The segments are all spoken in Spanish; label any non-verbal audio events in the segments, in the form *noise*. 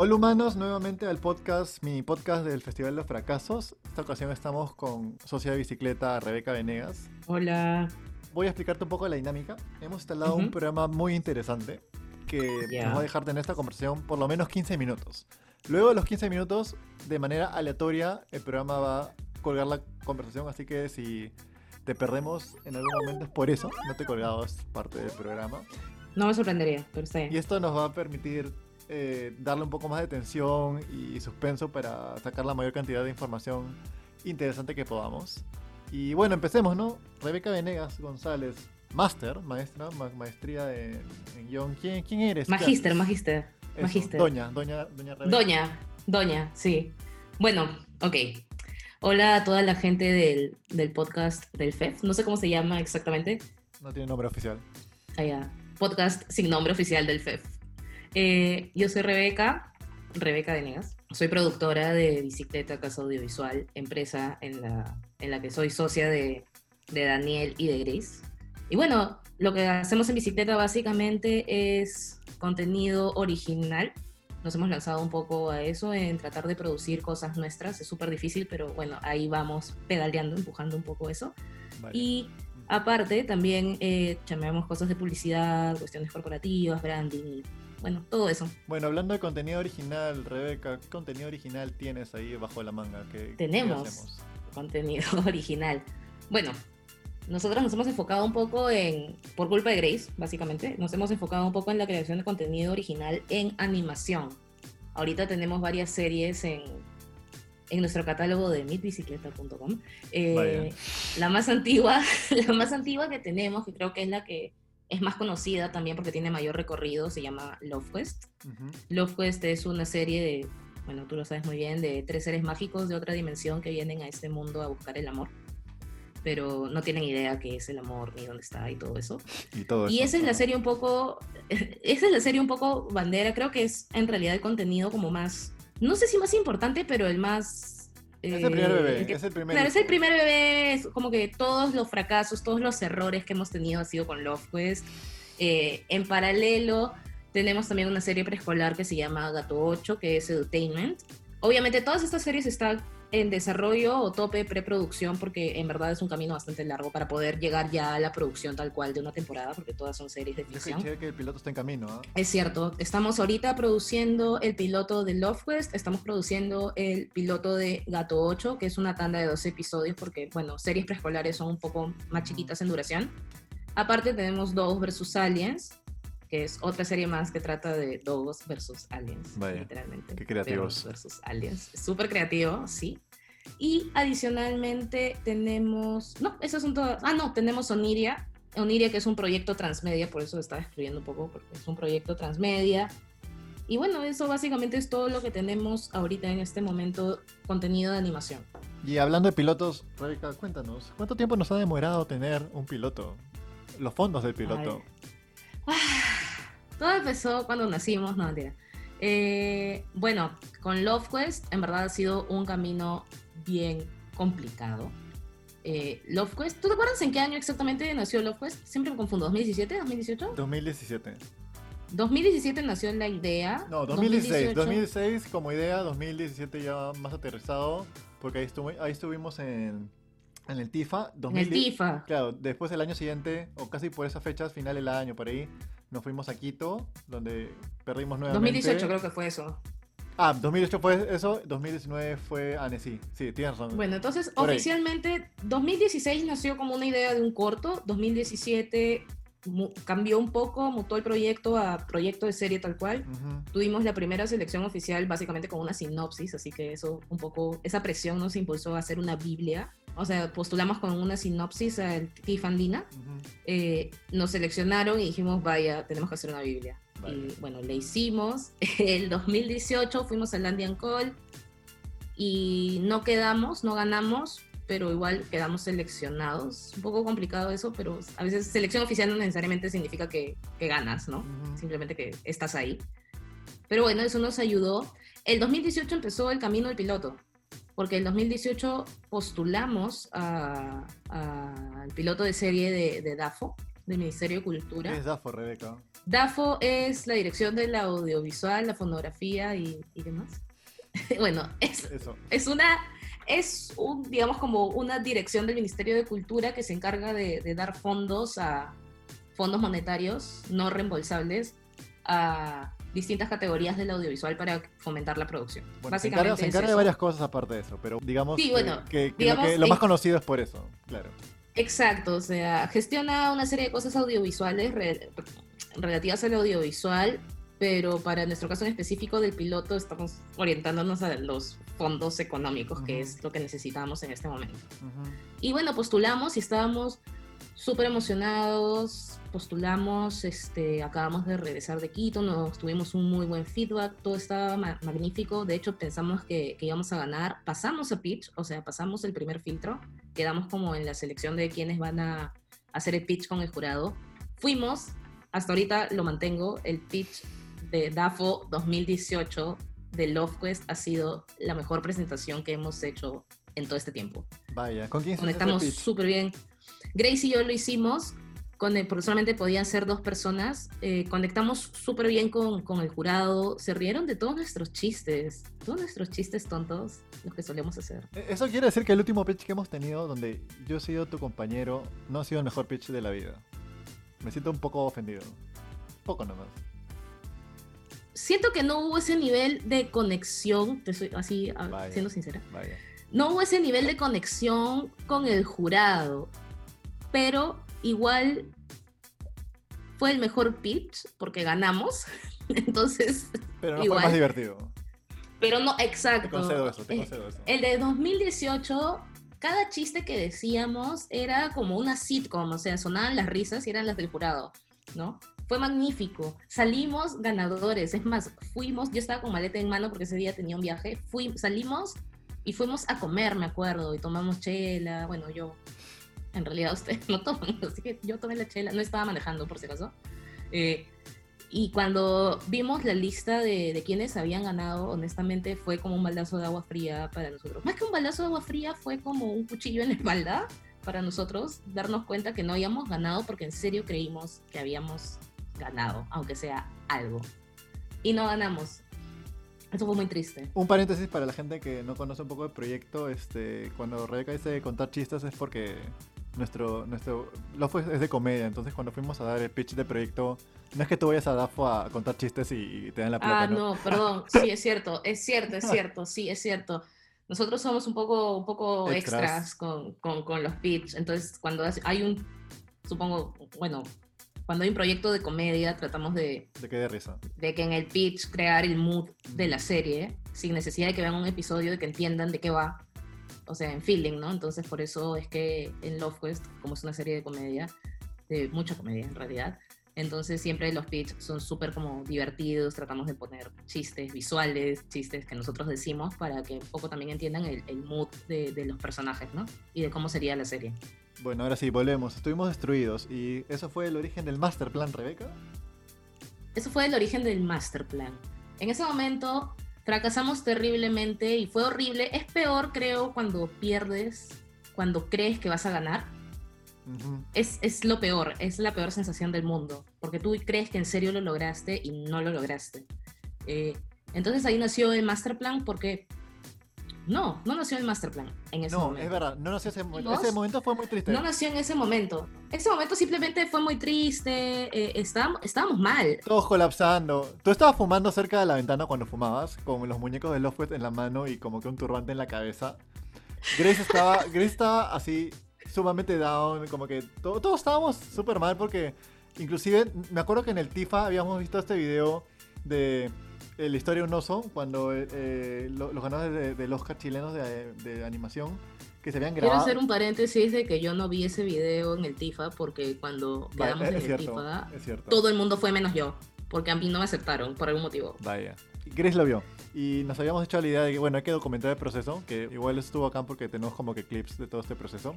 Hola humanos, nuevamente al podcast, mi podcast del Festival de los Fracasos. Esta ocasión estamos con socia de bicicleta Rebeca Venegas. Hola. Voy a explicarte un poco la dinámica. Hemos instalado un programa muy interesante que nos va a dejar tener esta conversación por lo menos 15 minutos. Luego de los 15 minutos, de manera aleatoria, el programa va a colgar la conversación, así que si te perdemos en algún momento es por eso, no te colgabas parte del programa. No me sorprendería, pero está Y esto nos va a permitir eh, darle un poco más de tensión y suspenso para sacar la mayor cantidad de información interesante que podamos. Y bueno, empecemos, ¿no? Rebeca Venegas González, máster, maestra, maestría en, guion. ¿Quién, ¿Quién, eres? Magíster, magíster. Magíster. Doña, doña, doña Rebeca. Doña, doña, sí. Bueno, ok. Hola a toda la gente del, del podcast del FEF. No sé cómo se llama exactamente. No tiene nombre oficial. Ah, ya. Podcast sin nombre oficial del FEF. Eh, yo soy Rebeca, Rebeca Venegas. Soy productora de Bicicleta Casa Audiovisual, empresa en la, en la que soy socia de, de Daniel y de Grace. Y bueno, lo que hacemos en Bicicleta básicamente es contenido original. Nos hemos lanzado un poco a eso, en tratar de producir cosas nuestras. Es súper difícil, pero bueno, ahí vamos pedaleando, empujando un poco eso. Y aparte, también eh, cosas de publicidad, cuestiones corporativas, branding, bueno, todo eso. Bueno, hablando de contenido original, Rebeca, ¿qué contenido original tienes ahí bajo la manga? ¿Qué, Tenemos contenido *laughs* original. Bueno, nosotros nos hemos enfocado un poco en, por culpa de Grace, básicamente, nos hemos enfocado un poco en la creación de contenido original en animación. Ahorita tenemos varias series en, en nuestro catálogo de mitbicicleta.com. Eh, la más antigua, *laughs* la más antigua que tenemos, que creo que es la que es más conocida también porque tiene mayor recorrido, se llama Love Quest. Love Quest es una serie de, bueno, tú lo sabes muy bien, de tres seres mágicos de otra dimensión que vienen a este mundo a buscar el amor, pero no tienen idea qué es el amor ni dónde está y todo eso. Y, todo y esa es la serie un poco, *laughs* esa es la serie un poco bandera, creo que es en realidad el contenido como más, no sé si más importante, pero el más es el primer bebé. Eh, es el primer claro, es el primer bebé. Es como que todos los fracasos, todos los errores que hemos tenido ha sido con Love Quest. Eh, en paralelo, tenemos también una serie preescolar que se llama Gato 8, que es Edutainment. Obviamente, todas estas series están en desarrollo o tope preproducción porque en verdad es un camino bastante largo para poder llegar ya a la producción tal cual de una temporada porque todas son series de ficción. Es que el piloto está en camino. ¿ah? Es cierto, estamos ahorita produciendo el piloto de Love Quest, estamos produciendo el piloto de Gato 8, que es una tanda de 12 episodios porque, bueno, series preescolares son un poco más chiquitas en duración. Aparte tenemos Dogs versus Aliens, que es otra serie más que trata de Dogos versus Aliens, literalmente. Qué creativos. versus Aliens. Súper creativo, sí. Y adicionalmente tenemos, no, esas son todas, ah, no, tenemos Oniria, Oniria que es un proyecto transmedia, por eso está escribiendo un poco, porque es un proyecto transmedia. Y bueno, eso básicamente es todo lo que tenemos ahorita en este momento, contenido de animación. Y hablando de pilotos, Rebeca, cuéntanos, ¿cuánto tiempo nos ha demorado tener un piloto? Los fondos del piloto. Todo empezó cuando nacimos, no mentira. Eh, bueno, con Love Quest en verdad ha sido un camino bien complicado. Eh, Love Quest, ¿tú te acuerdas en qué año exactamente nació Love Quest? Siempre me confundo, ¿2017? ¿2018? 2017. 2017 nació la idea. No, 2016. 2016 como idea, 2017 ya más aterrizado, porque ahí, ahí estuvimos en, en el TIFA. en el TIFA. Claro, después del año siguiente, o casi por esas fechas, final del año, por ahí, nos fuimos a Quito, donde perdimos nuevamente. 2018 creo que fue eso. Ah, 2018 fue eso, 2019 fue Annecy. Sí, tienes razón. Bueno, entonces oficialmente 2016 nació como una idea de un corto, 2017 cambió un poco, mutó el proyecto a proyecto de serie tal cual. Tuvimos la primera selección oficial básicamente con una sinopsis, así que eso un poco, esa presión nos impulsó a hacer una Biblia o sea, postulamos con una sinopsis al TIF Andina, eh, nos seleccionaron y dijimos, vaya, tenemos que hacer una Biblia. Y bueno, le hicimos. *laughs* El 2018 fuimos al Andian Call y no quedamos, no ganamos, pero igual quedamos seleccionados. Un poco complicado eso, pero a veces selección oficial no necesariamente significa que, que ganas, ¿no? Simplemente que estás ahí. Pero bueno, eso nos ayudó. El 2018 empezó el camino del piloto porque en 2018 postulamos al piloto de serie de, DAFO, del Ministerio de Cultura. ¿Qué es DAFO, Rebeca? DAFO es la dirección de la audiovisual, la fonografía y, y demás. *laughs* bueno, es, es una es un, digamos, como una dirección del Ministerio de Cultura que se encarga de, dar fondos a fondos monetarios no reembolsables a distintas categorías del audiovisual para fomentar la producción. Básicamente se encarga, de varias cosas aparte de eso, pero digamos, que, lo, más conocido es por eso, claro. Exacto, o sea, gestiona una serie de cosas audiovisuales relativas al audiovisual pero para nuestro caso en específico del piloto estamos orientándonos a los fondos económicos, que es lo que necesitamos en este momento. Y bueno, postulamos y estábamos súper emocionados, postulamos, este, acabamos de regresar de Quito, nos tuvimos un muy buen feedback, todo estaba magnífico, de hecho pensamos que, que, íbamos a ganar, pasamos a pitch, o sea, pasamos el primer filtro, quedamos como en la selección de quienes van a hacer el pitch con el jurado, fuimos, hasta ahorita lo mantengo, el pitch de DAFO 2018 de LoveQuest ha sido la mejor presentación que hemos hecho en todo este tiempo. Vaya, ¿con quién Conectamos súper bien. Grace y yo lo hicimos, con porque solamente podían ser dos personas. Eh, conectamos súper bien con, con, el jurado. Se rieron de todos nuestros chistes, todos nuestros chistes tontos, los que solemos hacer. E-, eso quiere decir que el último pitch que hemos tenido, donde yo he sido tu compañero, no ha sido el mejor pitch de la vida. Me siento un poco ofendido. Poco nomás siento que no hubo ese nivel de conexión, te soy así siendo sincera. No hubo ese nivel de conexión con el jurado, pero igual fue el mejor pitch porque ganamos. *laughs* Entonces, pero no fue más divertido. Pero no, exacto. Te concedo eso, te concedo eso. El de 2018 cada chiste que decíamos era como una sitcom, o sea, sonaban las risas y eran las del jurado, ¿no? Fue magnífico. Salimos ganadores. Es más, fuimos, yo estaba con maleta en mano porque ese día tenía un viaje. Fui, salimos y fuimos a comer, me acuerdo, y tomamos chela. Bueno, yo, en realidad ustedes *laughs* no toman, así que yo tomé la chela. No estaba manejando, por si acaso. Eh, y cuando vimos la lista de, de, quienes habían ganado, honestamente fue como un baldazo de agua fría para nosotros. Más que un baldazo de agua fría, fue como un cuchillo en la espalda para nosotros darnos cuenta que no habíamos ganado porque en serio creímos que habíamos ganado, aunque sea algo. Y no ganamos. Eso fue muy triste. Un paréntesis para la gente que no conoce un poco el proyecto, este, cuando Rebeca dice contar chistes es porque nuestro, nuestro, lo fue, es de comedia, entonces cuando fuimos a dar el pitch de proyecto, no es que tú vayas a DAFO a contar chistes y, te dan la plata. Ah, no, perdón, *laughs* sí, es cierto, es cierto, es cierto, sí, es cierto. Nosotros somos un poco, un poco extras, con, con, con, los pitch, entonces cuando hay un, supongo, bueno, cuando hay un proyecto de comedia, tratamos de... De que de risa. De que en el pitch crear el mood de la serie, sin necesidad de que vean un episodio, de que entiendan de qué va. O sea, en feeling, ¿no? Entonces, por eso es que en Love Quest, como es una serie de comedia, de mucha comedia en realidad, entonces siempre los pitch son súper como divertidos, tratamos de poner chistes visuales, chistes que nosotros decimos para que un poco también entiendan el, el mood de, de, los personajes, ¿no? Y de cómo sería la serie. Bueno, ahora sí, volvemos. Estuvimos destruidos. ¿Y eso fue el origen del master plan, Rebeca? Eso fue el origen del master plan. En ese momento fracasamos terriblemente y fue horrible. Es peor, creo, cuando pierdes, cuando crees que vas a ganar. es, es, lo peor, es la peor sensación del mundo, porque tú crees que en serio lo lograste y no lo lograste. Eh, entonces ahí nació el master plan porque no, no nació el master plan en ese momento. No, es verdad, no nació ese momento. Ese momento fue muy triste. No nació en ese momento. Ese momento simplemente fue muy triste, eh, estábamos, estábamos, mal. Todos colapsando. Tú estabas fumando cerca de la ventana cuando fumabas, con los muñecos de Lovecraft en la mano y como que un turbante en la cabeza. Grace estaba, *laughs* Grace estaba así sumamente down, como que todos estábamos súper mal porque inclusive me acuerdo que en el TIFA habíamos visto este video de la historia de un oso, cuando eh, eh, los ganadores del Oscar chilenos de, animación que se habían grabado. Quiero hacer un paréntesis de que yo no vi ese video en el TIFA porque cuando quedamos en el TIFA, todo el mundo fue menos yo, porque a mí no me aceptaron por algún motivo. Vaya. Grace lo vio. Y nos habíamos hecho la idea de que, bueno, hay que documentar el proceso, que igual estuvo acá porque tenemos como que clips de todo este proceso.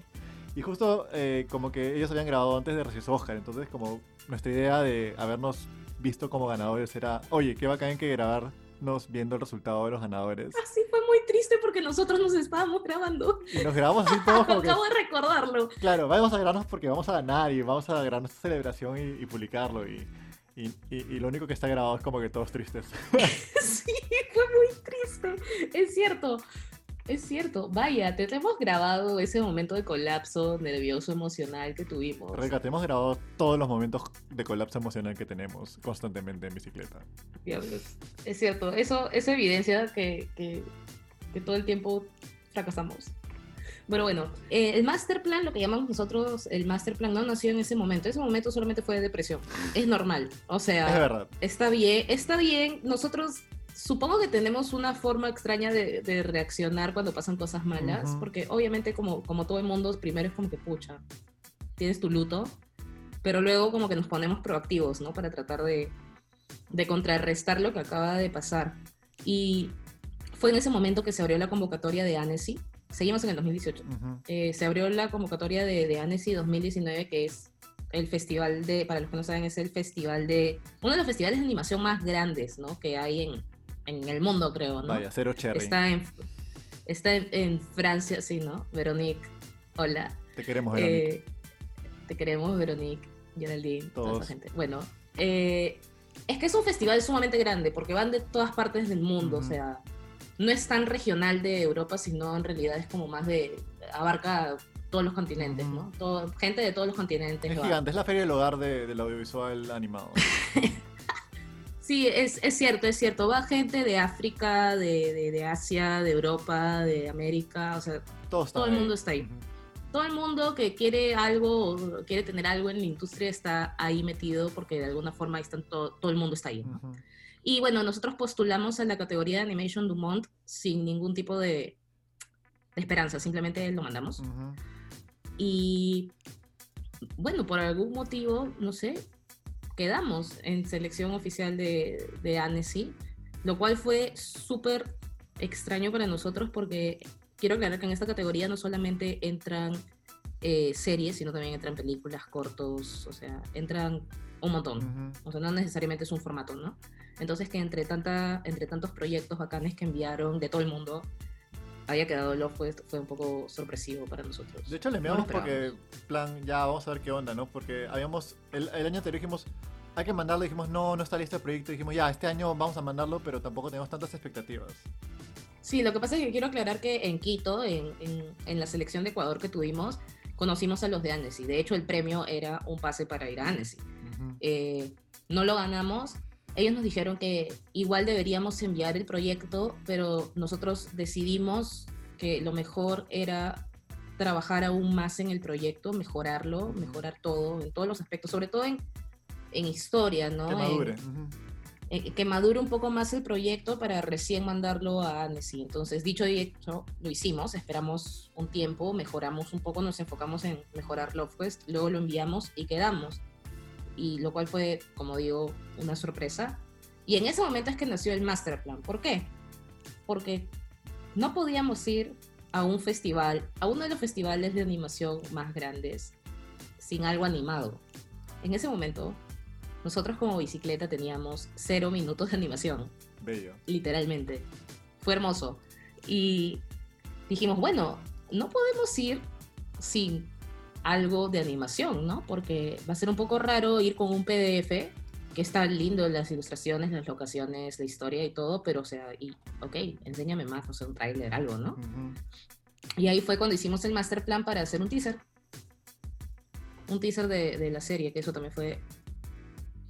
Y justo eh, como que ellos habían grabado antes de recibir su Oscar, entonces como nuestra idea de habernos visto como ganadores era, oye, qué bacán que grabar nos viendo el resultado de los ganadores. Así fue muy triste porque nosotros nos estábamos grabando. Y nos grabamos así todos *laughs* como Acabo de recordarlo. Claro, vamos a grabarnos porque vamos a ganar y vamos a grabar nuestra celebración y, publicarlo. Y, y, y, lo único que está grabado es como que todos tristes. *laughs* sí, fue muy triste. Es cierto. Es cierto, vaya, te hemos grabado ese momento de colapso nervioso emocional que tuvimos. Reca, te hemos grabado todos los momentos de colapso emocional que tenemos constantemente en bicicleta. Es cierto, eso, eso evidencia que, que, todo el tiempo fracasamos. Bueno, bueno, eh, el master plan, lo que llamamos nosotros el master plan, no nació en ese momento. Ese momento solamente fue de depresión. Es normal. O sea, es está bien, está bien. Nosotros supongo que tenemos una forma extraña de, reaccionar cuando pasan cosas malas, porque obviamente como, como todo el mundo, primero es como que pucha, tienes tu luto, pero luego como que nos ponemos proactivos, ¿no? Para tratar de, de contrarrestar lo que acaba de pasar. Y fue en ese momento que se abrió la convocatoria de ANESI, seguimos en el 2018, eh, se abrió la convocatoria de, de ANESI 2019, que es el festival de, para los que no saben, es el festival de, uno de los festivales de animación más grandes, ¿no? Que hay en, en el mundo, creo, ¿no? Vaya, cero cherry. Está en, está en, Francia, sí, ¿no? Veronique, hola. Te queremos, Veronique. Eh, te queremos, Veronique, Geraldine, toda esa gente. Bueno, eh, es que es un festival sumamente grande porque van de todas partes del mundo, o sea, no es tan regional de Europa, sino en realidad es como más de, abarca todos los continentes, ¿no? Todo, gente de todos los continentes. Es gigante, es la feria del hogar de, del audiovisual animado. *laughs* Sí, es, cierto, es cierto. Va gente de África, de, Asia, de Europa, de América, o sea, todo el mundo está ahí. Todo el mundo que quiere algo, quiere tener algo en la industria está ahí metido porque de alguna forma están todo, el mundo está ahí. Y bueno, nosotros postulamos a la categoría de Animation Dumont sin ningún tipo de, esperanza, simplemente lo mandamos. Y bueno, por algún motivo, no sé, quedamos en selección oficial de, de Annecy, lo cual fue súper extraño para nosotros porque quiero aclarar que en esta categoría no solamente entran eh, series, sino también entran películas, cortos, o sea, entran un montón. O sea, no necesariamente es un formato, ¿no? Entonces que entre, tanta, entre tantos proyectos bacanes que enviaron de todo el mundo, haya quedado lo fue, fue un poco sorpresivo para nosotros. De hecho, le enviamos porque, plan, ya vamos a ver qué onda, ¿no? Porque habíamos, el, el año anterior dijimos, hay que mandarlo, dijimos, no, no está listo el proyecto, dijimos, ya, este año vamos a mandarlo, pero tampoco tenemos tantas expectativas. Sí, lo que pasa es que quiero aclarar que en Quito, en, en, la selección de Ecuador que tuvimos, conocimos a los de Annecy. De hecho, el premio era un pase para ir a Annecy. Eh, no lo ganamos. Ellos nos dijeron que igual deberíamos enviar el proyecto, pero nosotros decidimos que lo mejor era trabajar aún más en el proyecto, mejorarlo, mejorar todo, en todos los aspectos, sobre todo en en historia, ¿no? Que madure. que madure un poco más el proyecto para recién mandarlo a Annecy. Entonces, dicho y hecho, lo hicimos, esperamos un tiempo, mejoramos un poco, nos enfocamos en mejorar LoveQuest, luego lo enviamos y quedamos. Y lo cual fue, como digo, una sorpresa. Y en ese momento es que nació el master plan. ¿Por qué? Porque no podíamos ir a un festival, a uno de los festivales de animación más grandes, sin algo animado. En ese momento nosotros como bicicleta teníamos cero minutos de animación. Bello. Literalmente. Fue hermoso. Y dijimos, bueno, no podemos ir sin algo de animación, ¿no? Porque va a ser un poco raro ir con un PDF que está lindo las ilustraciones, las locaciones, la historia y todo, pero o sea, y, ok, enséñame más, no sé, un tráiler, algo, ¿no? Y ahí fue cuando hicimos el master plan para hacer un teaser. Un teaser de, de la serie, que eso también fue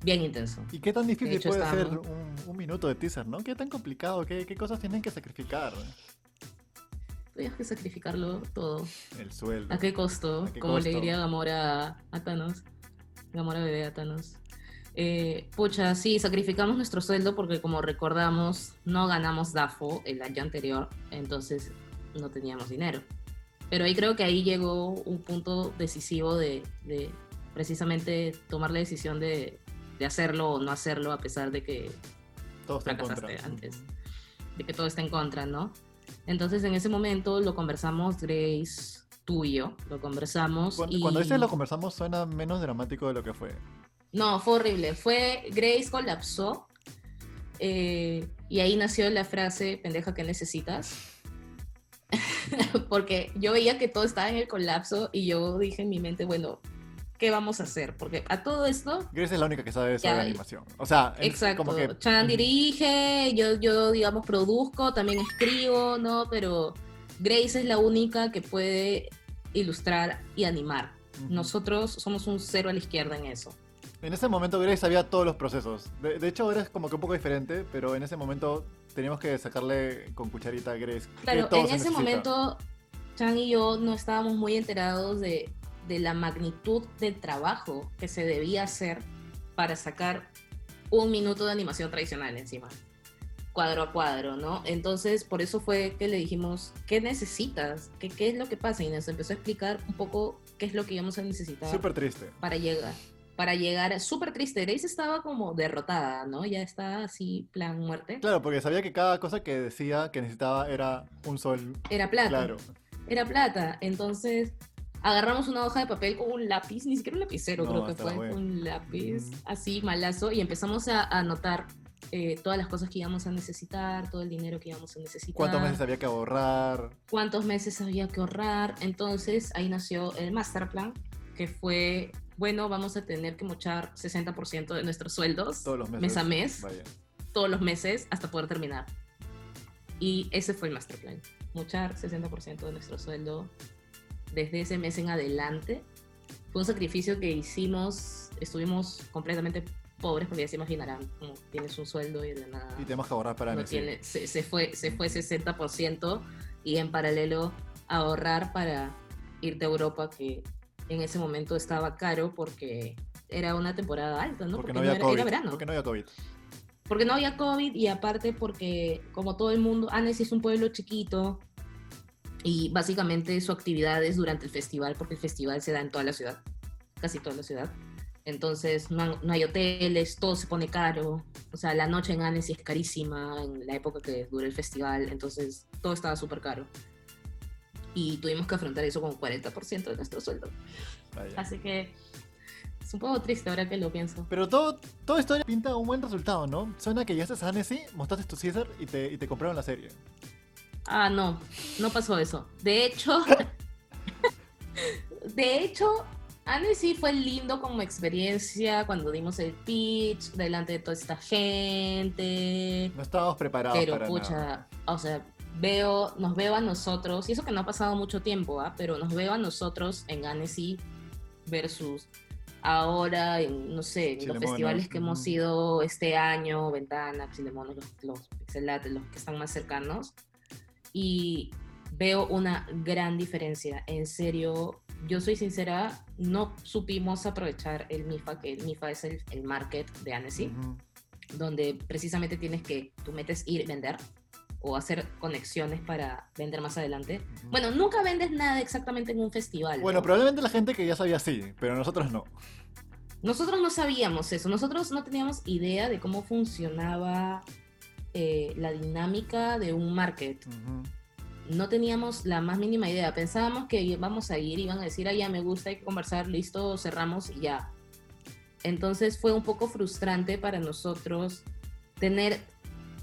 bien intenso. ¿Y qué tan difícil puede ser un, minuto de teaser, no? ¿Qué tan complicado? ¿Qué, cosas tienen que sacrificar? Tienes que sacrificarlo todo. El sueldo. ¿A qué costo? Como le diría Gamora a Thanos. Gamora bebé a Thanos. Eh, pucha, sí, sacrificamos nuestro sueldo porque como recordamos, no ganamos DAFO el año anterior, entonces no teníamos dinero. Pero ahí creo que ahí llegó un punto decisivo de, de precisamente tomar la decisión de, de hacerlo o no hacerlo a pesar de que todo está en contra. antes, de que todo está en contra, ¿no? Entonces en ese momento lo conversamos Grace, tú y yo, lo conversamos. Cuando, y... cuando dices lo conversamos suena menos dramático de lo que fue. No, fue horrible. Fue Grace colapsó. Eh, Y ahí nació la frase, pendeja, ¿qué necesitas? *laughs* Porque yo veía que todo estaba en el colapso y yo dije en mi mente, bueno, ¿qué vamos a hacer? Porque a todo esto... Grace es la única que sabe eso de animación. O sea, exacto. Como que... Chan dirige, yo, yo, digamos, produzco, también escribo, ¿no? Pero Grace es la única que puede ilustrar y animar. Nosotros somos un cero a la izquierda en eso. En ese momento Grace sabía todos los procesos. De, hecho, ahora es como que un poco diferente, pero en ese momento teníamos que sacarle con cucharita a Grace. Claro, en ese momento Chan y yo no estábamos muy enterados de, de la magnitud del trabajo que se debía hacer para sacar un minuto de animación tradicional encima cuadro a cuadro, ¿no? Entonces, por eso fue que le dijimos, ¿qué necesitas? ¿Qué, qué es lo que pasa? Y nos empezó a explicar un poco qué es lo que íbamos a necesitar. Súper triste. Para llegar. Para llegar, súper triste. Grace estaba como derrotada, ¿no? Ya está así, plan muerte. Claro, porque sabía que cada cosa que decía que necesitaba era un sol. Era plata. Claro. Era plata. Entonces, agarramos una hoja de papel con un lápiz, ni siquiera un lapicero, creo que fue, un lápiz así malazo, y empezamos a anotar eh, todas las cosas que íbamos a necesitar, todo el dinero que íbamos a necesitar. ¿Cuántos meses había que ahorrar? ¿Cuántos meses había que ahorrar? Entonces ahí nació el master plan, que fue, bueno, vamos a tener que mochar 60% de nuestros sueldos todos los meses. mes a mes, todos los meses hasta poder terminar. Y ese fue el master plan, mochar 60% de nuestro sueldo desde ese mes en adelante. Fue un sacrificio que hicimos, estuvimos completamente pobres, porque ya se imaginarán, como tienes un sueldo y de nada. Y tenemos que ahorrar para no tiene, se, se, fue, se fue 60% y en paralelo ahorrar para irte a Europa, que en ese momento estaba caro porque era una temporada alta, ¿no? Porque, no había COVID. verano. Porque no había COVID. Porque no había COVID y aparte porque, como todo el mundo, Annecy es un pueblo chiquito y básicamente su actividad es durante el festival, porque el festival se da en toda la ciudad, casi toda la ciudad. Entonces no, hay hoteles, todo se pone caro. O sea, la noche en Annecy es carísima en la época que dura el festival. Entonces todo estaba súper caro. Y tuvimos que afrontar eso con 40% de nuestro sueldo. Así que es un poco triste ahora que lo pienso. Pero todo, todo esto pinta un buen resultado, ¿no? Suena que ya estás a Annecy, mostraste tu Caesar y te, y te compraron la serie. Ah, no, no pasó eso. De hecho, *laughs* de hecho, Anne sí fue lindo como experiencia cuando dimos el pitch delante de toda esta gente. No estábamos preparados pero, pucha, o sea, veo, nos veo a nosotros, y eso que no ha pasado mucho tiempo, ¿ah? pero nos veo a nosotros en Annecy versus ahora en, no sé, en los festivales que hemos ido este año, Ventana, Chilemonos, los, los Pixelates, los que están más cercanos. Y veo una gran diferencia. En serio, yo soy sincera, no supimos aprovechar el MIFA, que el MIFA es el, market de Annecy, donde precisamente tienes que, tú metes ir, vender o hacer conexiones para vender más adelante. Bueno, nunca vendes nada exactamente en un festival. Bueno, probablemente la gente que ya sabía sí, pero nosotros no. Nosotros no sabíamos eso, nosotros no teníamos idea de cómo funcionaba eh, la dinámica de un market no teníamos la más mínima idea. Pensábamos que íbamos a ir, iban a decir, ah, ya me gusta, hay que conversar, listo, cerramos y ya. Entonces fue un poco frustrante para nosotros tener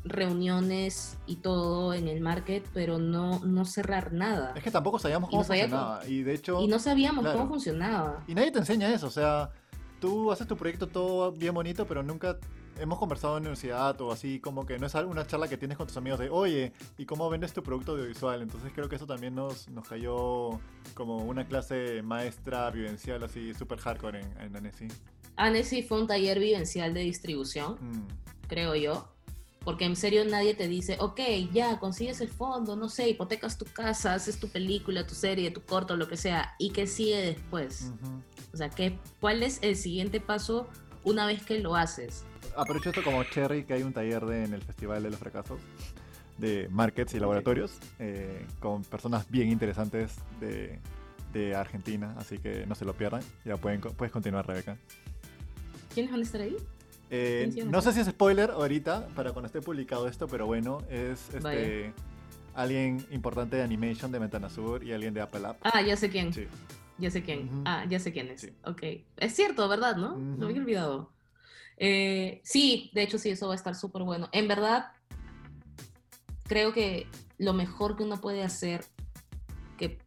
reuniones y todo en el market, pero no, no cerrar nada. Es que tampoco sabíamos cómo funcionaba. y de hecho. Y no sabíamos cómo funcionaba. Y nadie te enseña eso. O sea, tú haces tu proyecto todo bien bonito, pero nunca hemos conversado en universidad o así, como que no es una charla que tienes con tus amigos de, oye, ¿y cómo vendes tu producto audiovisual? Entonces creo que eso también nos, nos cayó como una clase maestra vivencial así, súper hardcore en, en Annecy. Annecy fue un taller vivencial de distribución, mm. creo yo. Porque en serio nadie te dice, ok, ya, consigues el fondo, no sé, hipotecas tu casa, haces tu película, tu serie, tu corto, lo que sea, y qué sigue después. O sea, ¿qué, ¿cuál es el siguiente paso una vez que lo haces? aprovecho esto como Cherry, que hay un taller en el Festival de los Fracasos de markets y laboratorios eh, con personas bien interesantes de, Argentina, así que no se lo pierdan. Ya pueden, puedes continuar, Rebeca. ¿Quiénes van a estar ahí? Eh, no sé si es spoiler ahorita, para cuando esté publicado esto, pero bueno, es este, alguien importante de Animation de Ventana Sur y alguien de Apple App. Ah, ya sé quién. Sí. Ya sé quién. Ah, ya sé quién es. Ok. Es cierto, ¿verdad? ¿No? Lo había olvidado. Eh, sí, de hecho sí, eso va a estar súper bueno. En verdad, creo que lo mejor que uno puede hacer, que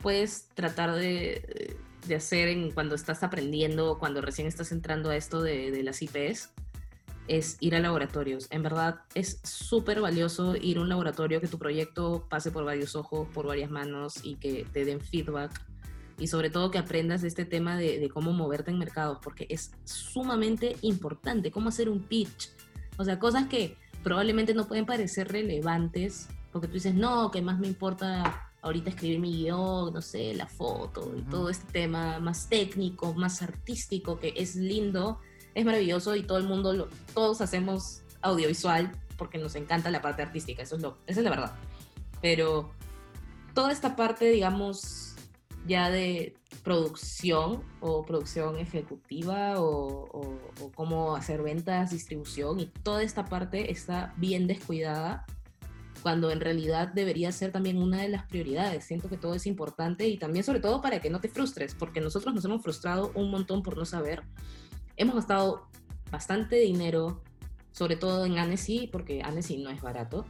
puedes tratar de, de hacer en, cuando estás aprendiendo, cuando recién estás entrando a esto de, de las IPs, es ir a laboratorios. En verdad es súper valioso ir a un laboratorio, que tu proyecto pase por varios ojos, por varias manos y que te den feedback. Y sobre todo que aprendas este tema de, de cómo moverte en mercados, porque es sumamente importante, cómo hacer un pitch. O sea, cosas que probablemente no pueden parecer relevantes, porque tú dices, no, que más me importa ahorita escribir mi guion, no sé, la foto y todo este tema más técnico, más artístico, que es lindo, es maravilloso y todo el mundo, lo, todos hacemos audiovisual porque nos encanta la parte artística, eso es lo, esa es la verdad. Pero toda esta parte, digamos, ya de producción o producción ejecutiva o, o cómo hacer ventas, distribución y toda esta parte está bien descuidada cuando en realidad debería ser también una de las prioridades. Siento que todo es importante y también sobre todo para que no te frustres, porque nosotros nos hemos frustrado un montón por no saber. Hemos gastado bastante dinero, sobre todo en Annecy, porque Annecy no es barato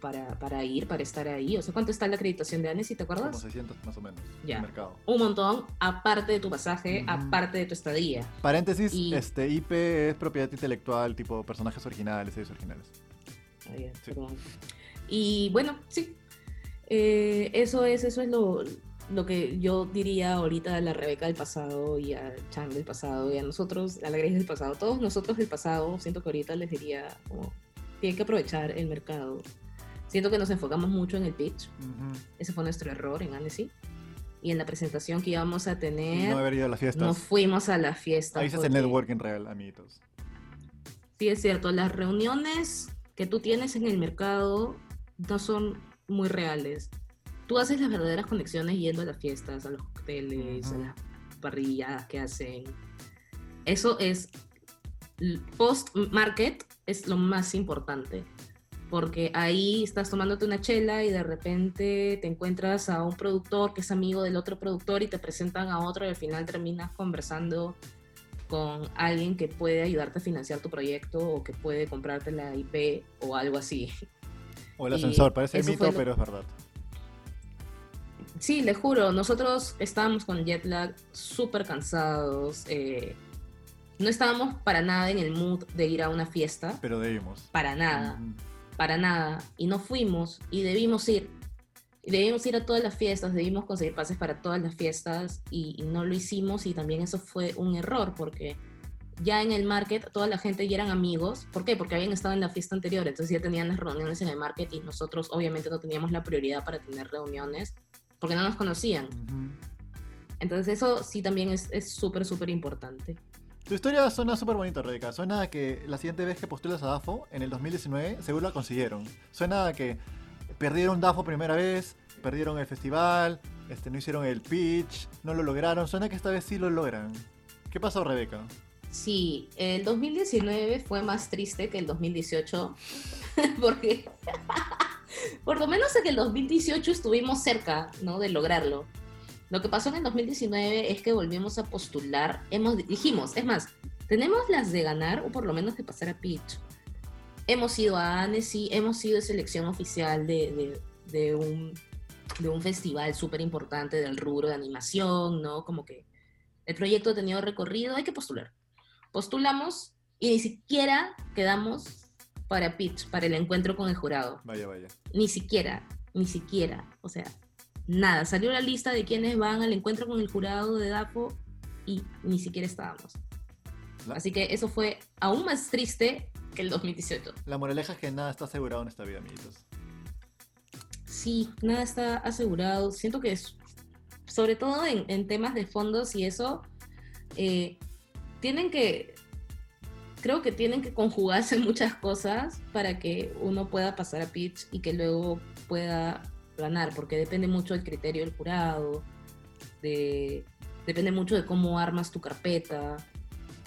para, para, ir, para estar ahí. O sea, ¿cuánto está la acreditación de Annecy, te acuerdas? Como 600 más o menos. Ya. Un montón, aparte de tu pasaje, aparte de tu estadía. Paréntesis, este IP es propiedad intelectual, tipo personajes originales, series originales. Ah, sí. Y bueno, sí, eh, eso es, eso es lo, lo, que yo diría ahorita a la Rebeca del pasado y a Chan del pasado y a nosotros, a la Grace del pasado, todos nosotros del pasado, siento que ahorita les diría como, tienen que aprovechar el mercado. Siento que nos enfocamos mucho en el pitch. Ese fue nuestro error en Annecy. Y en la presentación que íbamos a tener, no haber ido a las fiestas. no fuimos a la fiesta. Ahí se hace el networking real, amiguitos. Sí, es cierto. Las reuniones que tú tienes en el mercado no son muy reales. Tú haces las verdaderas conexiones yendo a las fiestas, a los hoteles, a las parrillas que hacen. Eso es post-market, es lo más importante. Porque ahí estás tomándote una chela y de repente te encuentras a un productor que es amigo del otro productor y te presentan a otro y al final terminas conversando con alguien que puede ayudarte a financiar tu proyecto o que puede comprarte la IP o algo así. O el ascensor, parece mito, pero es verdad. Sí, le juro, nosotros estábamos con jet lag súper cansados. Eh, no estábamos para nada en el mood de ir a una fiesta. Pero debimos. Para nada. Para nada. Y no fuimos y debimos ir. Y debimos ir a todas las fiestas, debimos conseguir pases para todas las fiestas y no lo hicimos y también eso fue un error porque ya en el market toda la gente ya eran amigos. ¿Por qué? Porque habían estado en la fiesta anterior, entonces ya tenían las reuniones en el market y nosotros obviamente no teníamos la prioridad para tener reuniones porque no nos conocían. Entonces eso sí también es súper, súper importante. Tu historia suena súper bonita, Rebeca. Suena a que la siguiente vez que postulas a DAFO, en el 2019, seguro la consiguieron. Suena a que perdieron DAFO primera vez, perdieron el festival, este, no hicieron el pitch, no lo lograron. Suena que esta vez sí lo logran. ¿Qué pasó, Rebeca? Sí, el 2019 fue más triste que el 2018, *laughs* porque *laughs* por lo menos en el 2018 estuvimos cerca ¿no? de lograrlo. Lo que pasó en el 2019 es que volvimos a postular, hemos, dijimos, es más, tenemos las de ganar o por lo menos de pasar a pitch. Hemos ido a Annecy, hemos sido selección oficial de, de, un, de un festival súper importante del rubro de animación, ¿no? Como que el proyecto ha tenido recorrido, hay que postular postulamos y ni siquiera quedamos para pitch, para el encuentro con el jurado. Vaya, vaya. Ni siquiera, ni siquiera. O sea, nada. Salió la lista de quienes van al encuentro con el jurado de DAPO y ni siquiera estábamos. Así que eso fue aún más triste que el 2018. La moraleja es que nada está asegurado en esta vida, amiguitos. Sí, nada está asegurado. Siento que es, sobre todo en, temas de fondos y eso, eh, tienen que, creo que tienen que conjugarse *laughs* muchas cosas para que uno pueda pasar a pitch y que luego pueda ganar, porque depende mucho del criterio del jurado, de, depende mucho de cómo armas tu carpeta,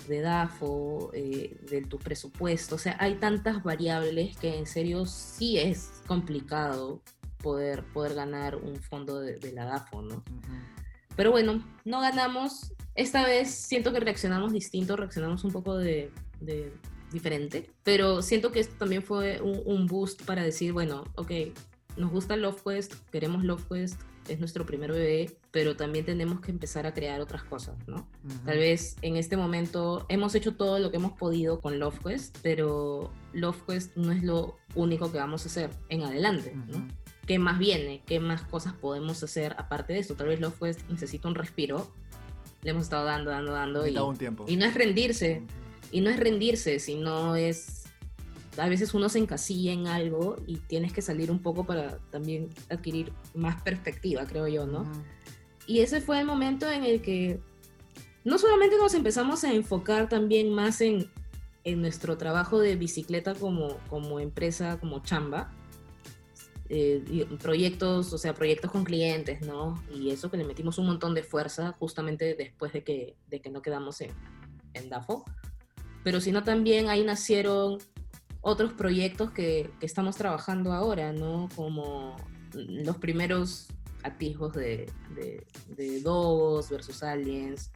de DAFO, eh, de tu presupuesto. O sea, hay tantas variables que en serio sí es complicado poder, poder ganar un fondo de, la DAFO, ¿no? Pero bueno, no ganamos esta vez siento que reaccionamos distinto, reaccionamos un poco de, diferente, pero siento que esto también fue un, boost para decir, bueno, ok, nos gusta Love Quest, queremos Love Quest, es nuestro primer bebé, pero también tenemos que empezar a crear otras cosas, ¿no? Tal vez en este momento hemos hecho todo lo que hemos podido con Love Quest, pero Love Quest no es lo único que vamos a hacer en adelante, ¿no? ¿Qué más viene? ¿Qué más cosas podemos hacer aparte de esto? Tal vez Love Quest necesita un respiro. Le hemos estado dando, dando, dando. Y, un tiempo. y no es rendirse. Y no es rendirse, sino es a veces uno se encasilla en algo y tienes que salir un poco para también adquirir más perspectiva, creo yo, ¿no? Y ese fue el momento en el que no solamente nos empezamos a enfocar también más en, en nuestro trabajo de bicicleta como, como empresa, como chamba, eh, proyectos, o sea, proyectos con clientes, ¿no? Y eso que le metimos un montón de fuerza justamente después de que, de que no quedamos en, en DAFO. Pero sino también ahí nacieron otros proyectos que, estamos trabajando ahora, ¿no? Como los primeros atisbos de, de, de Dogos versus Aliens.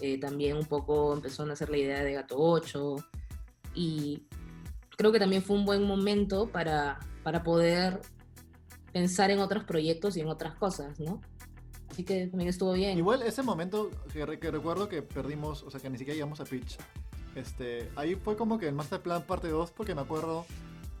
Eh, también un poco empezó a nacer la idea de Gato 8. Y creo que también fue un buen momento para, para poder pensar en otros proyectos y en otras cosas, ¿no? Así que también estuvo bien. Igual ese momento que, que recuerdo que perdimos, o sea, que ni siquiera llegamos a pitch, este, ahí fue como que el Master Plan parte 2, porque me acuerdo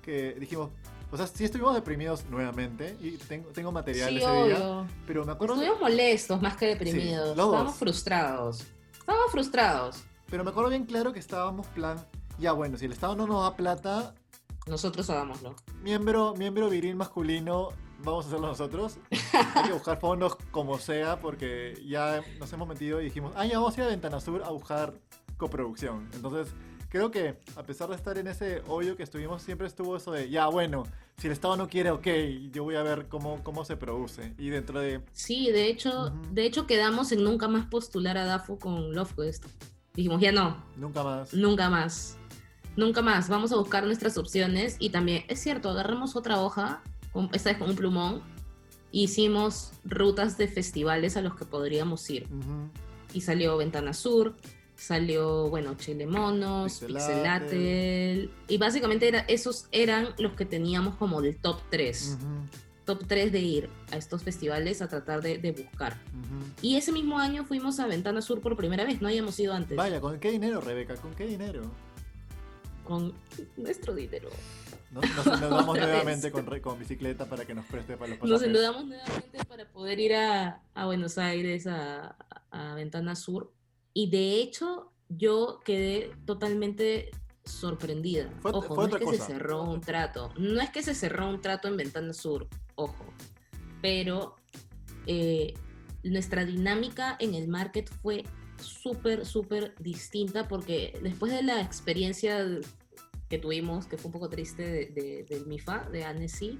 que dijimos, o sea, sí estuvimos deprimidos nuevamente y tengo, tengo material ese día, pero me acuerdo... Estuvimos molestos más que deprimidos, estábamos frustrados, estábamos frustrados. Pero me acuerdo bien claro que estábamos plan, ya bueno, si el Estado no nos da plata... Nosotros hagámoslo. Miembro, miembro viril masculino, vamos a hacerlo nosotros. Hay que buscar fondos como sea porque ya nos hemos metido y dijimos, ah, ya vamos a ir a Ventana Sur a buscar coproducción. Entonces, creo que a pesar de estar en ese hoyo que estuvimos, siempre estuvo eso de, ya, bueno, si el Estado no quiere, ok, yo voy a ver cómo, cómo se produce. Y dentro de... Sí, de hecho, de hecho quedamos en nunca más postular a DAFO con LoveQuest. Dijimos, ya no. Nunca más. Nunca más. Nunca más. Vamos a buscar nuestras opciones. Y también, es cierto, agarramos otra hoja, esta vez con un plumón, hicimos rutas de festivales a los que podríamos ir. Y salió Ventana Sur, salió, bueno, Chile Monos, Pixelatel, y básicamente era, esos eran los que teníamos como del top 3. Top 3 de ir a estos festivales a tratar de, buscar. Y ese mismo año fuimos a Ventana Sur por primera vez, no habíamos ido antes. Vaya, ¿con qué dinero, Rebeca? ¿Con qué dinero? Con nuestro dinero. Nos, endeudamos *laughs* nuevamente con, con, bicicleta para que nos preste para los pasajes. Nos endeudamos nuevamente para poder ir a, a Buenos Aires, a, a Ventana Sur y de hecho, yo quedé totalmente sorprendida. ojo, no es que se cerró un trato. No es que se cerró un trato en Ventana Sur, ojo. Pero eh, nuestra dinámica en el market fue súper, súper distinta porque después de la experiencia que tuvimos, que fue un poco triste de, del MIFA, de Annecy,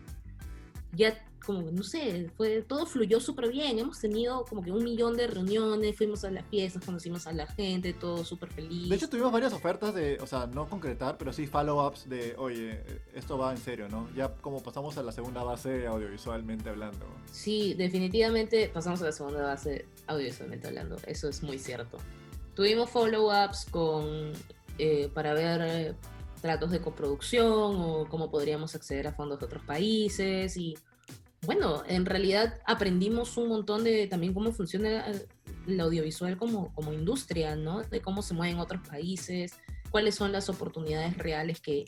ya como, no sé, fue, todo fluyó súper bien. Hemos tenido como que un millón de reuniones, fuimos a las fiestas, conocimos a la gente, todo súper feliz. De hecho, tuvimos varias ofertas de, o sea, no concretar, pero sí follow-ups de, oye, esto va en serio, ¿no? Ya como pasamos a la segunda base audiovisualmente hablando. Sí, definitivamente pasamos a la segunda base audiovisualmente hablando, eso es muy cierto. Tuvimos follow-ups con, eh, para ver tratos de coproducción o cómo podríamos acceder a fondos de otros países y bueno, en realidad aprendimos un montón de también cómo funciona el audiovisual como, como industria, ¿no? De cómo se mueven otros países, cuáles son las oportunidades reales que,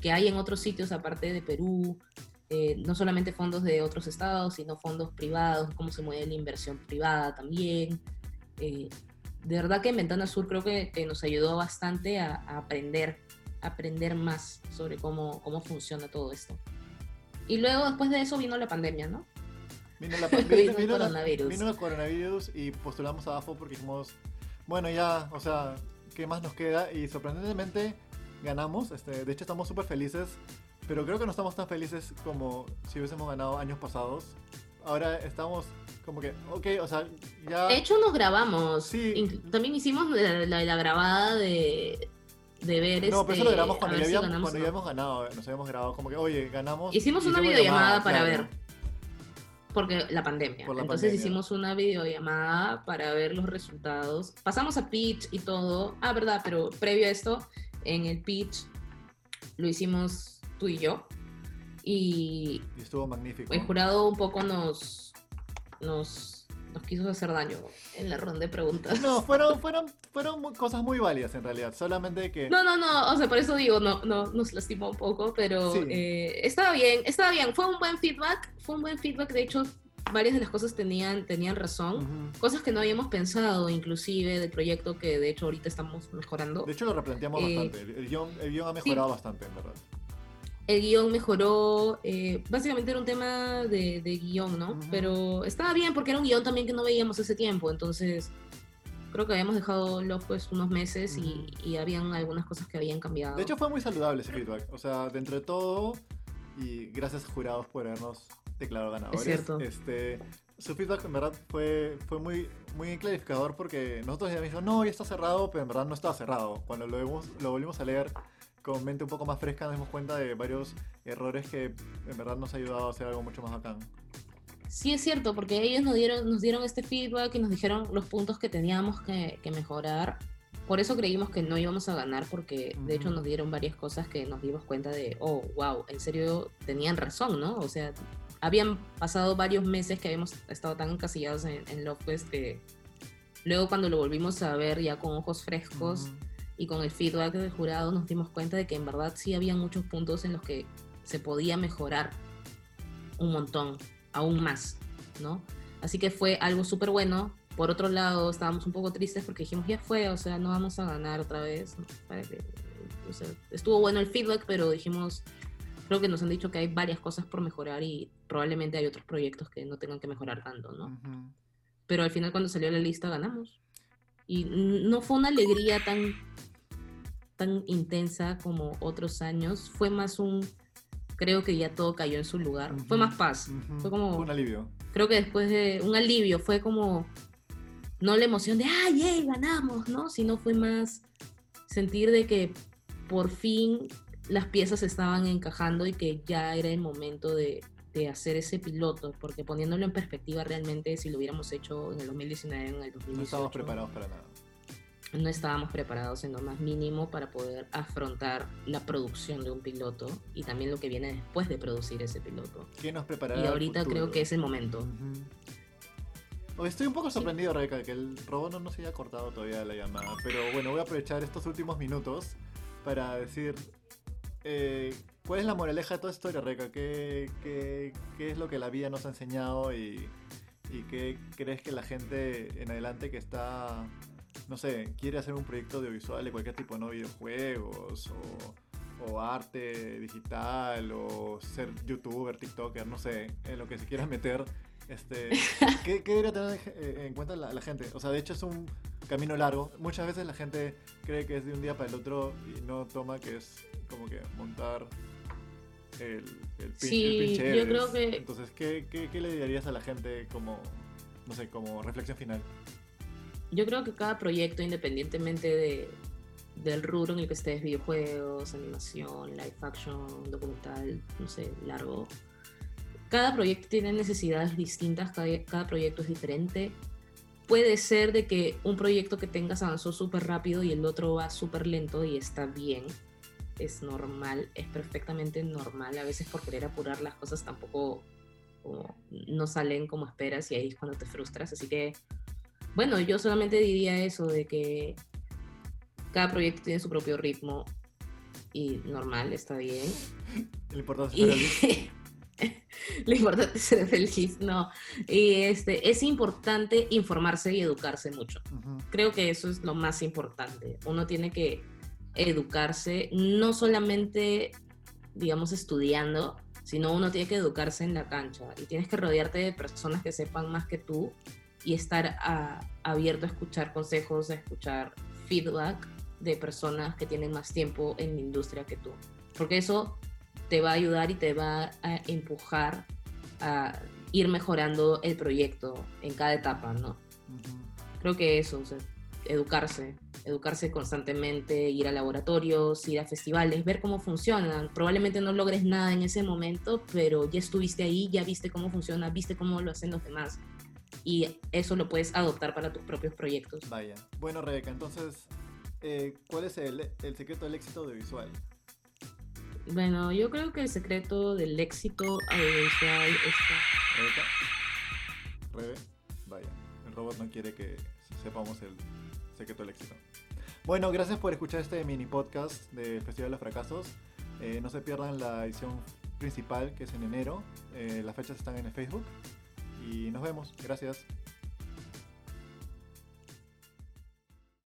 que hay en otros sitios aparte de Perú, eh, no solamente fondos de otros estados, sino fondos privados, cómo se mueve la inversión privada también. Eh, de verdad que en Ventana Sur creo que, que nos ayudó bastante a, a, aprender, aprender más sobre cómo, cómo funciona todo esto. Y luego después de eso vino la pandemia, ¿no? Vino la pandemia, *laughs* vino, el coronavirus. vino el coronavirus y postulamos a AFO porque dijimos, bueno, ya, o sea, ¿qué más nos queda? Y sorprendentemente ganamos, este, de hecho estamos súper felices, pero creo que no estamos tan felices como si hubiésemos ganado años pasados. Ahora estamos como que, ok, o sea, ya... De hecho nos grabamos, sí. también hicimos la grabada de de ver No, pero eso lo grabamos cuando, ya, habíamos, cuando ya habíamos ganado, nos habíamos grabado, como que, oye, ganamos. Hicimos una videollamada para ver. Porque la pandemia. Entonces hicimos una videollamada para ver los resultados. Pasamos a pitch y todo. Ah, verdad, pero previo a esto, en el pitch lo hicimos tú y yo. Y, estuvo magnífico. El jurado un poco nos, nos, nos quiso hacer daño en la ronda de preguntas. No, *laughs* fueron, fueron, fueron cosas muy válidas en realidad. Solamente que. No, no, no. O sea, por eso digo, no, no, nos lastimó un poco, pero eh, estaba bien, estaba bien. Fue un buen feedback. Fue un buen feedback. De hecho, varias de las cosas tenían, tenían razón, cosas que no habíamos pensado inclusive del proyecto que de hecho ahorita estamos mejorando. De hecho lo replanteamos eh, bastante, el guion, el ha mejorado bastante en verdad. El guion mejoró, eh, básicamente era un tema de, de guion, ¿no? Pero estaba bien porque era un guion también que no veíamos hace tiempo, entonces creo que habíamos dejado los pues unos meses y, y, habían algunas cosas que habían cambiado. De hecho fue muy saludable ese feedback, o sea, dentro de todo, y gracias jurados por habernos declarado ganadores. Es cierto. Este, su feedback en verdad fue, fue muy, muy clarificador porque nosotros ya dijimos, no, ya está cerrado, pero en verdad no estaba cerrado. Cuando lo, vimos, lo volvimos a leer con mente un poco más fresca nos dimos cuenta de varios errores que en verdad nos ha ayudado a hacer algo mucho más bacán. Sí, es cierto, porque ellos nos dieron, nos dieron este feedback y nos dijeron los puntos que teníamos que, que mejorar. Por eso creímos que no íbamos a ganar, porque de hecho nos dieron varias cosas que nos dimos cuenta de, oh, wow, en serio tenían razón, ¿no? O sea, habían pasado varios meses que habíamos estado tan encasillados en, en Love que luego cuando lo volvimos a ver ya con ojos frescos y con el feedback del jurado nos dimos cuenta de que en verdad sí había muchos puntos en los que se podía mejorar un montón, aún más, ¿no? Así que fue algo súper bueno. Por otro lado, estábamos un poco tristes porque dijimos, ya fue, o sea, no vamos a ganar otra vez. estuvo bueno el feedback, pero dijimos, creo que nos han dicho que hay varias cosas por mejorar y probablemente hay otros proyectos que no tengan que mejorar tanto, ¿no? Pero al final cuando salió la lista ganamos. Y no fue una alegría tan, tan intensa como otros años, fue más un, creo que ya todo cayó en su lugar, fue más paz, fue como... un alivio. Creo que después de un alivio, fue como, no la emoción de, ay, ganamos, ¿no? Sino fue más sentir de que por fin las piezas estaban encajando y que ya era el momento de, hacer ese piloto, porque poniéndolo en perspectiva realmente si lo hubiéramos hecho en el 2019, en el 2018... No estábamos preparados para nada. No estábamos preparados en lo más mínimo para poder afrontar la producción de un piloto y también lo que viene después de producir ese piloto. ¿Qué nos preparará Y ahorita creo que es el momento. Estoy un poco sorprendido, Rebeca, que el robot no, no se haya cortado todavía la llamada. Pero bueno, voy a aprovechar estos últimos minutos para decir eh, ¿cuál es la moraleja de toda esta historia, qué, qué es lo que la vida nos ha enseñado y, y, qué crees que la gente en adelante que está, no sé, quiere hacer un proyecto audiovisual de cualquier tipo, ¿no? Videojuegos o, o arte digital o ser youtuber, tiktoker, no sé, en lo que se quiera meter. Este, *laughs* ¿qué, ¿qué, debería tener en cuenta la, la gente? O sea, de hecho es un camino largo. Muchas veces la gente cree que es de un día para el otro y no toma que es como que montar el, el, sí, yo creo que... Entonces, ¿qué, ¿qué, le dirías a la gente como, no sé, como reflexión final? Yo creo que cada proyecto, independientemente de, del rubro en el que estés, videojuegos, animación, live action, documental, no sé, largo, cada proyecto tiene necesidades distintas, cada, cada proyecto es diferente puede ser de que un proyecto que tengas avanzó súper rápido y el otro va súper lento y está bien. Es normal, es perfectamente normal. A veces por querer apurar las cosas tampoco no salen como esperas y ahí es cuando te frustras. Así que, bueno, yo solamente diría eso, de que cada proyecto tiene su propio ritmo y normal, está bien. Lo importante es *laughs* Lo importante es ser feliz, no. Y este, es importante informarse y educarse mucho. Creo que eso es lo más importante. Uno tiene que educarse, no solamente, digamos, estudiando, sino uno tiene que educarse en la cancha y tienes que rodearte de personas que sepan más que tú y estar abierto a escuchar consejos, a escuchar feedback de personas que tienen más tiempo en la industria que tú. Porque eso te va a ayudar y te va a empujar a ir mejorando el proyecto en cada etapa, ¿no? Creo que eso, educarse, educarse constantemente, ir a laboratorios, ir a festivales, ver cómo funcionan. Probablemente no logres nada en ese momento, pero ya estuviste ahí, ya viste cómo funciona, viste cómo lo hacen los demás. Y eso lo puedes adoptar para tus propios proyectos. Vaya. Bueno, Rebeca, entonces, eh, ¿cuál es el, el secreto del éxito audiovisual? Bueno, yo creo que el secreto del éxito audiovisual está... Rebe, vaya, el robot no quiere que sepamos el secreto del éxito. Bueno, gracias por escuchar este mini podcast del Festival de los Fracasos. Eh, no se pierdan la edición principal que es en enero. Eh, las fechas están en el Facebook. Y nos vemos. Gracias.